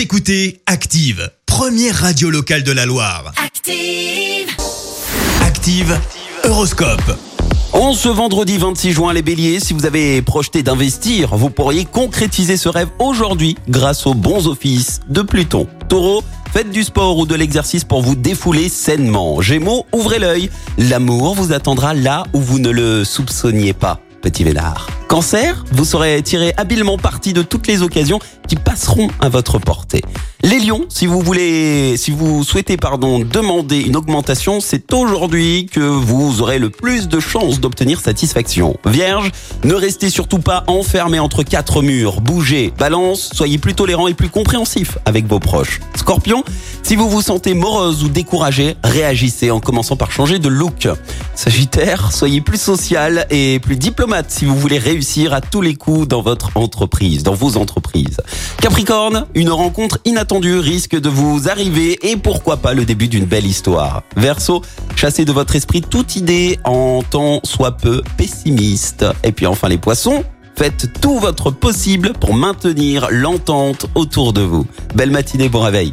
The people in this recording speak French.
Vous écoutez Active, première radio locale de la Loire. Active. Active, Horoscope. En ce vendredi 26 juin, les béliers, si vous avez projeté d'investir, vous pourriez concrétiser ce rêve aujourd'hui grâce aux bons offices de Pluton. Taureau, faites du sport ou de l'exercice pour vous défouler sainement. Gémeaux, ouvrez l'œil. L'amour vous attendra là où vous ne le soupçonniez pas. Petit Vénard. Cancer, vous saurez tirer habilement parti de toutes les occasions qui passeront à votre portée. Les lions, si vous voulez, si vous souhaitez, pardon, demander une augmentation, c'est aujourd'hui que vous aurez le plus de chances d'obtenir satisfaction. Vierge, ne restez surtout pas enfermé entre quatre murs. Bougez. Balance, soyez plus tolérant et plus compréhensif avec vos proches. Scorpion, si vous vous sentez morose ou découragé, réagissez en commençant par changer de look. Sagittaire, soyez plus social et plus diplomate si vous voulez réussir à tous les coups dans votre entreprise, dans vos entreprises. Capricorne, une rencontre inattendue risque de vous arriver et pourquoi pas le début d'une belle histoire. Verseau, chassez de votre esprit toute idée en temps soit peu pessimiste. Et puis enfin les poissons, faites tout votre possible pour maintenir l'entente autour de vous. Belle matinée, bon réveil.